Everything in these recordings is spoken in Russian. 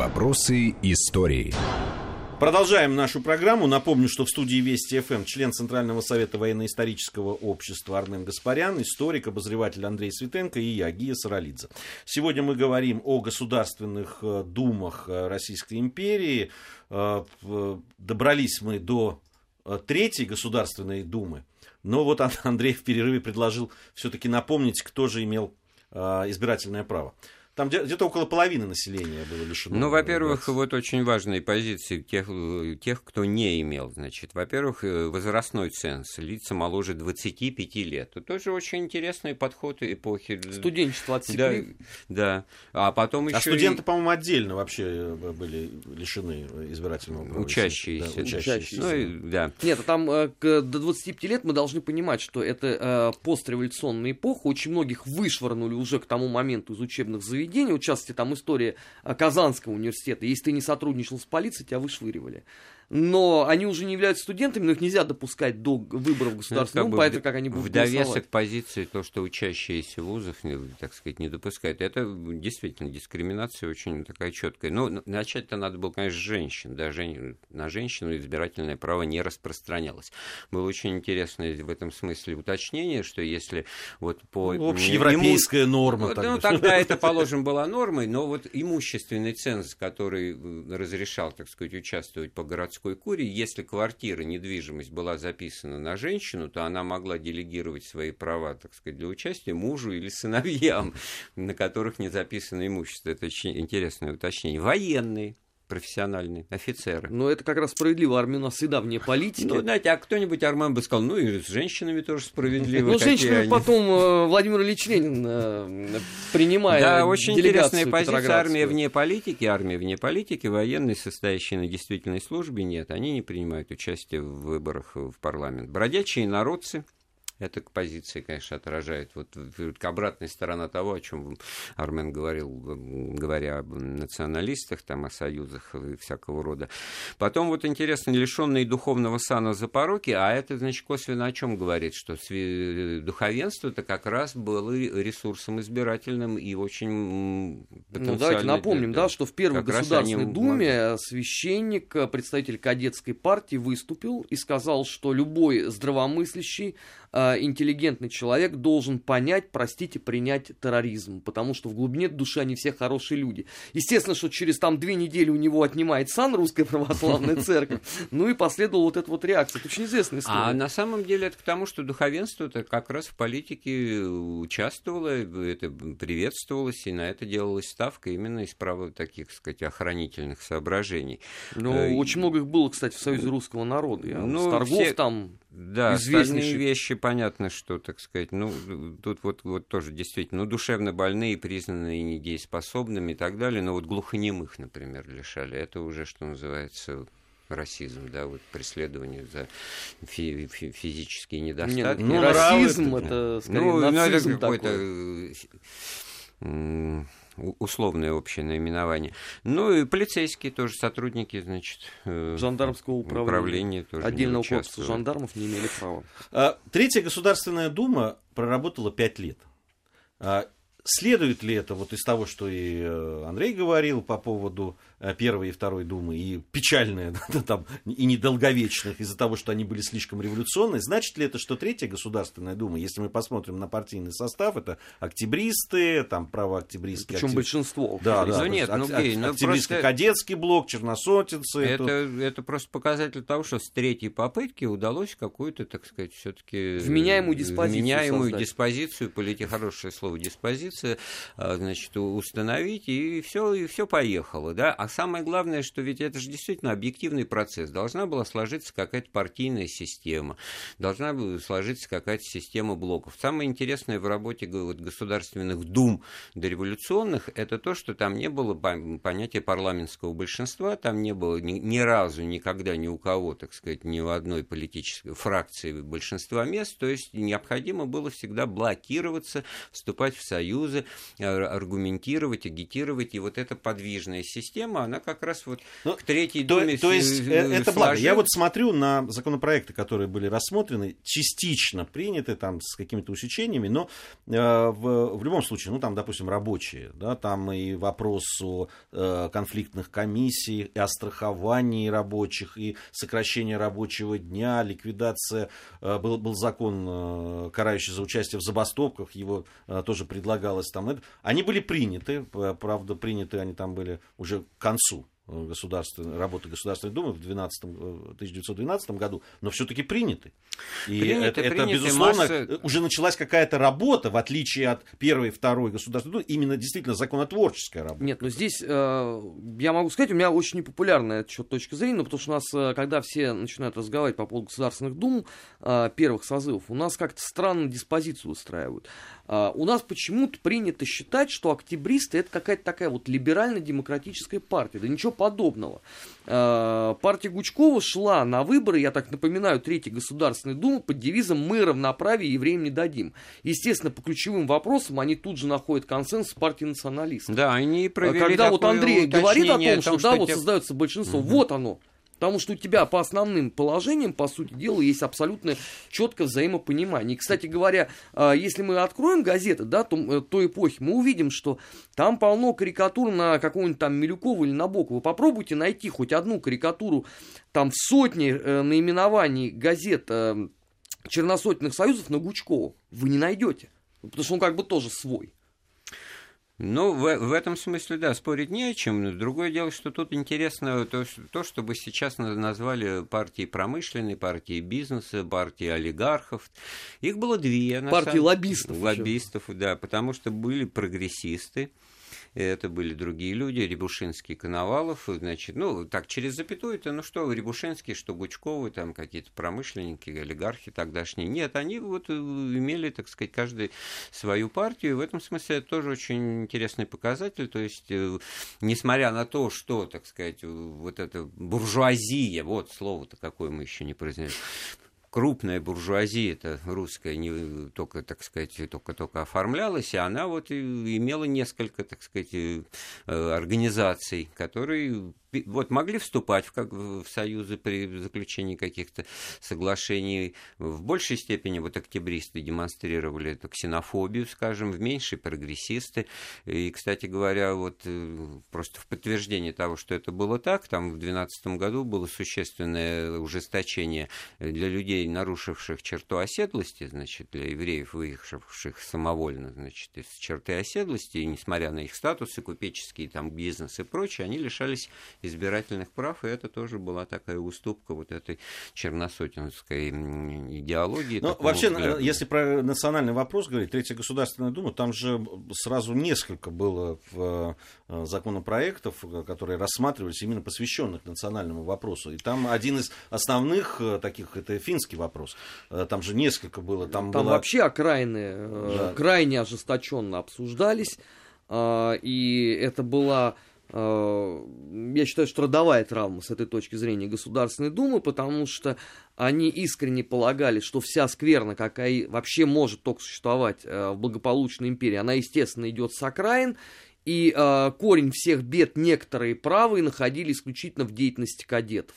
Вопросы истории. Продолжаем нашу программу. Напомню, что в студии Вести ФМ член Центрального совета военно-исторического общества Армен Гаспарян, историк, обозреватель Андрей Светенко и я, Гия Саралидзе. Сегодня мы говорим о государственных э, думах э, Российской империи. Э, добрались мы до третьей государственной думы. Но вот Андрей в перерыве предложил все-таки напомнить, кто же имел избирательное право. Там где-то около половины населения было лишено. Ну, во-первых, вот очень важные позиции тех, тех, кто не имел. Значит, во-первых, э, возрастной ценз, лица моложе 25 лет. Это тоже очень интересный подход эпохи. Студенчество отсекли. Да, да. А потом еще... А студенты, и... по-моему, отдельно вообще э, были лишены избирательного права. Учащиеся. Да, учащиеся. Ну, и, да. Нет, а там э, до 25 лет мы должны понимать, что это постреволюционная эпоха. Очень многих вышвырнули уже к тому моменту из учебных заведений заведения, вот в там история Казанского университета, если ты не сотрудничал с полицией, тебя вышвыривали но они уже не являются студентами, но их нельзя допускать до выборов государственного ну, поэтому как они будут В довесок позиции то, что учащиеся вузов, так сказать, не допускают, это действительно дискриминация очень такая четкая. Но ну, начать-то надо было, конечно, с женщин, да, жен... на женщину избирательное право не распространялось. Было очень интересное в этом смысле уточнение, что если вот по... Ну, общеевропейская иму... норма. Ну, ну, тогда это, положим, была нормой, но вот имущественный ценз, который э, разрешал, так сказать, участвовать по городскому городской курии, если квартира, недвижимость была записана на женщину, то она могла делегировать свои права, так сказать, для участия мужу или сыновьям, на которых не записано имущество. Это очень интересное уточнение. Военные профессиональные офицеры. Но это как раз справедливо. Армия у нас всегда вне политики. Ну, знаете, а кто-нибудь Арман бы сказал, ну и с женщинами тоже справедливо. Ну, женщинами потом э, Владимир Ильич Ленин э, принимает Да, очень интересная позиция. Армия вне политики, армия вне политики, военные, состоящие на действительной службе, нет, они не принимают участие в выборах в парламент. Бродячие народцы, эта позиция, конечно, отражает вот обратная сторона того, о чем Армен говорил, говоря об националистах, там, о союзах и всякого рода. Потом вот интересно, лишенные духовного сана за пороки, а это, значит, косвенно о чем говорит, что духовенство это как раз было ресурсом избирательным и очень Ну, давайте напомним, да, да, что в Первой Государственной они... Думе священник, представитель кадетской партии выступил и сказал, что любой здравомыслящий Э, интеллигентный человек должен понять, простить и принять терроризм, потому что в глубине души они все хорошие люди. Естественно, что через там две недели у него отнимает сан русская православная церковь, ну и последовала вот эта вот реакция. Это очень известная история. А на самом деле это к тому, что духовенство это как раз в политике участвовало, это приветствовалось, и на это делалась ставка именно из права таких, так сказать, охранительных соображений. Ну, э, очень много их было, кстати, в Союзе русского народа. Я ну, торгов все... там да, остальные вещи, понятно, что, так сказать, ну, тут вот, вот тоже действительно, ну, душевно больные, признанные недееспособными и так далее, но вот глухонемых, например, лишали. Это уже, что называется, расизм, да, вот преследование за фи- фи- физические недостатки. Нет, ну, расизм, это, скорее, ну, нацизм ну, это какой-то условное общее наименование. Ну и полицейские тоже сотрудники, значит, э, жандармского управления, управления тоже отдельного корпуса жандармов не имели права. А, Третья Государственная Дума проработала пять лет. Следует ли это вот из того, что и э, Андрей говорил по поводу Э, первой и второй думы, и печальные, там, и недолговечных из-за того, что они были слишком революционные, значит ли это, что третья Государственная Дума, если мы посмотрим на партийный состав, это октябристы, там правооктябристские... Причем актив... большинство. Да, да. Ну, нет, ну, Гей, ну, октябристско-кадетский блок, черносотенцы. Это, это... это просто показатель того, что с третьей попытки удалось какую-то, так сказать, все-таки... Вменяемую диспозицию Вменяемую создать. диспозицию, полите хорошее слово диспозиция, а, значит, установить, и все, и все поехало, да, а самое главное, что ведь это же действительно объективный процесс. Должна была сложиться какая-то партийная система, должна была сложиться какая-то система блоков. Самое интересное в работе вот, государственных дум дореволюционных, это то, что там не было понятия парламентского большинства, там не было ни, ни разу, никогда ни у кого, так сказать, ни в одной политической фракции большинства мест, то есть необходимо было всегда блокироваться, вступать в союз союзы, аргументировать, агитировать. И вот эта подвижная система, она как раз вот ну, к третьей то, думе То есть это благо. Я вот смотрю на законопроекты, которые были рассмотрены, частично приняты там с какими-то усечениями, но э, в, в любом случае, ну там, допустим, рабочие, да, там и вопрос о э, конфликтных комиссий, и о страховании рабочих, и сокращение рабочего дня, ликвидация, э, был, был закон, э, карающий за участие в забастовках, его э, тоже предлагалось там. Они были приняты, правда, приняты они там были уже к концу государственной, работы Государственной Думы в 12, 1912 году, но все-таки приняты. И приняты, это, приняты, это, безусловно, масса... уже началась какая-то работа, в отличие от первой и второй Государственной Думы, именно действительно законотворческая работа. Нет, но здесь, э, я могу сказать, у меня очень непопулярная точка зрения, но потому что у нас, э, когда все начинают разговаривать по поводу Государственных Дум э, первых созывов, у нас как-то странно диспозицию устраивают. Э, у нас почему-то принято считать, что октябристы это какая-то такая вот либерально-демократическая партия. Да ничего подобного. Э, партия Гучкова шла на выборы, я так напоминаю, Третьей Государственной Думы под девизом «Мы равноправие евреям не дадим». Естественно, по ключевым вопросам они тут же находят консенсус партии националистов. Да, они провели Когда вот Андрей говорит о том, что, том, что да, вот создается большинство, угу. вот оно. Потому что у тебя по основным положениям, по сути дела, есть абсолютно четкое взаимопонимание. И, кстати говоря, а, если мы откроем газеты, да, то, э, той эпохи, мы увидим, что там полно карикатур на какого-нибудь там Милюкова или Набокова. Попробуйте найти хоть одну карикатуру там в сотне э, наименований газет э, черносотенных союзов на Гучкова. Вы не найдете. Потому что он как бы тоже свой. Ну, в, в этом смысле, да, спорить не о чем. Другое дело, что тут интересно то, то что бы сейчас назвали партией промышленной, партией бизнеса, партией олигархов. Их было две. Партии самом... лоббистов. Лоббистов, еще. да, потому что были прогрессисты, это были другие люди, Рябушинский, Коновалов, значит, ну, так, через запятую это, ну что, Рябушинский, что Гучковы, там какие-то промышленники, олигархи тогдашние. Нет, они вот э, имели, так сказать, каждый свою партию, и в этом смысле это тоже очень интересный показатель, то есть, э, несмотря на то, что, так сказать, вот эта буржуазия, вот слово-то какое мы еще не произнесли, крупная буржуазия, это русская, не только, так сказать, только-только оформлялась, и она вот имела несколько, так сказать, э, организаций, которые вот могли вступать в, как, в союзы при заключении каких-то соглашений. В большей степени вот октябристы демонстрировали эту ксенофобию, скажем, в меньшей прогрессисты. И, кстати говоря, вот э, просто в подтверждение того, что это было так, там в 2012 году было существенное ужесточение для людей, нарушивших черту оседлости, значит, для евреев, выехавших самовольно, значит, из черты оседлости, и несмотря на их статусы, купеческие там бизнес и прочее, они лишались избирательных прав, и это тоже была такая уступка вот этой черносотенской идеологии. Ну, вообще, взгляда. если про национальный вопрос говорить, Третья Государственная Дума, там же сразу несколько было в э, законопроектов, которые рассматривались именно посвященных национальному вопросу. И там один из основных э, таких, это финский вопрос. Э, там же несколько было. Там, там было... вообще окраины да. крайне ожесточенно обсуждались. И это была Э, я считаю, что родовая травма с этой точки зрения Государственной Думы, потому что они искренне полагали, что вся скверна, какая вообще может только существовать э, в благополучной империи, она, естественно, идет с окраин, и э, корень всех бед некоторые правые находили исключительно в деятельности кадетов.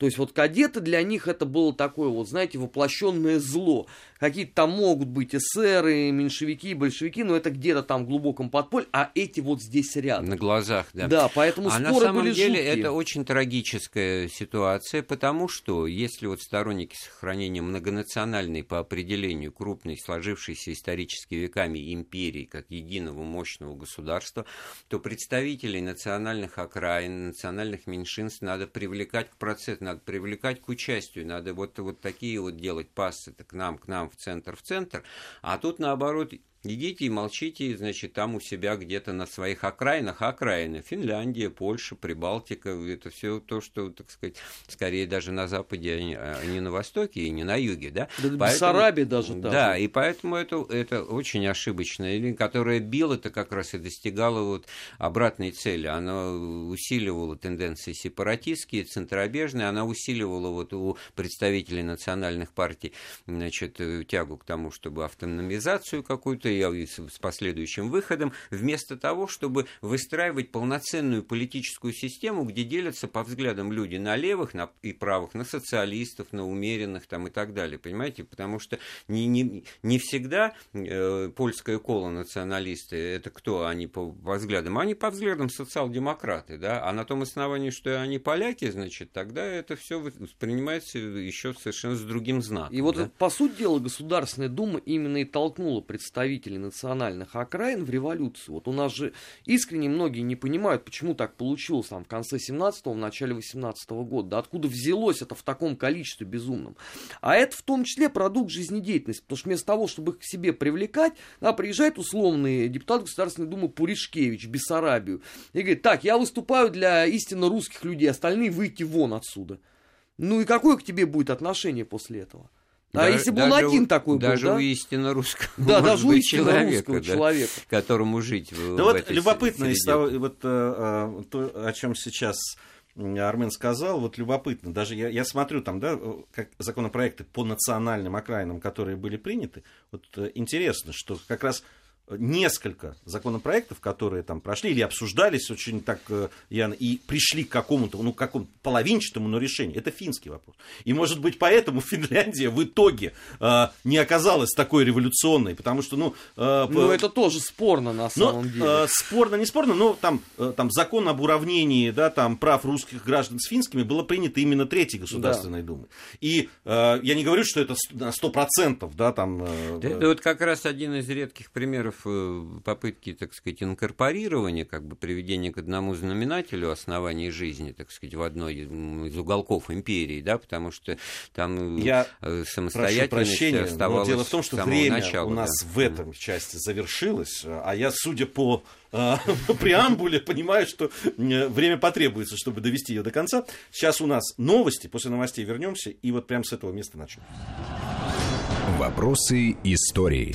То есть вот кадеты для них это было такое вот, знаете, воплощенное зло. Какие-то там могут быть эсеры, меньшевики, большевики, но это где-то там в глубоком подполье, а эти вот здесь рядом. На глазах, да. Да, поэтому а споры на самом были деле жуткие. это очень трагическая ситуация, потому что если вот сторонники сохранения многонациональной по определению крупной, сложившейся исторически веками империи, как единого мощного государства, то представителей национальных окраин, национальных меньшинств надо привлекать к процессу, надо привлекать к участию, надо вот, вот такие вот делать пассы к нам, к нам в центр, в центр, а тут наоборот Идите и молчите, значит, там у себя где-то на своих окраинах, окраины, Финляндия, Польша, Прибалтика, это все то, что, так сказать, скорее даже на Западе, а не а на Востоке и не на Юге, да? Да поэтому, Бессарабия даже там. Да, и поэтому это, это очень ошибочная линия, которая била-то как раз и достигала вот обратной цели. Она усиливала тенденции сепаратистские, центробежные, она усиливала вот у представителей национальных партий, значит, тягу к тому, чтобы автономизацию какую-то работой, с последующим выходом, вместо того, чтобы выстраивать полноценную политическую систему, где делятся по взглядам люди на левых на, и правых, на социалистов, на умеренных там, и так далее. Понимаете? Потому что не, не, не всегда э, польская кола националисты, это кто они по, по взглядам? Они по взглядам социал-демократы, да, а на том основании, что они поляки, значит, тогда это все воспринимается еще совершенно с другим знаком. И вот, да? по сути дела, Государственная Дума именно и толкнула представителей национальных окраин в революцию. Вот у нас же искренне многие не понимают, почему так получилось там в конце 17-го, в начале 18-го года. Да откуда взялось это в таком количестве безумном? А это в том числе продукт жизнедеятельности, потому что вместо того, чтобы их к себе привлекать, да, приезжает условный депутат Государственной Думы Пуришкевич в Бессарабию и говорит, так, я выступаю для истинно русских людей, остальные выйти вон отсюда. Ну и какое к тебе будет отношение после этого? А даже, если бы он один такой был, даже да? у истинно русского, да, даже у истинно человека, русского да, человека, которому жить. В, ну в вот этой любопытно из того, вот а, то, о чем сейчас Армен сказал, вот любопытно, даже я, я смотрю там, да, как законопроекты по национальным окраинам, которые были приняты, вот э, интересно, что как раз несколько законопроектов, которые там прошли или обсуждались очень так, э, Ян, и пришли к какому-то, ну, какому половинчатому, но решению. Это финский вопрос. И, может быть, поэтому Финляндия в итоге э, не оказалась такой революционной, потому что, ну... Э, ну, это тоже спорно, на самом но, деле. Э, спорно, не спорно, но там, э, там закон об уравнении, да, там, прав русских граждан с финскими было принято именно Третьей Государственной да. Думой. И э, я не говорю, что это на 100%, да, там... Э, это вот как раз один из редких примеров Э, попытки, так сказать, инкорпорирования, как бы приведения к одному знаменателю оснований жизни, так сказать, в одной из уголков империи, да, потому что там э, Я самостоятельность прошу прощения, оставалась но дело в том, что время начала, у нас да. в этом части завершилось, а я, судя по э, преамбуле, понимаю, что время потребуется, чтобы довести ее до конца. Сейчас у нас новости, после новостей вернемся, и вот прямо с этого места начнем. Вопросы истории.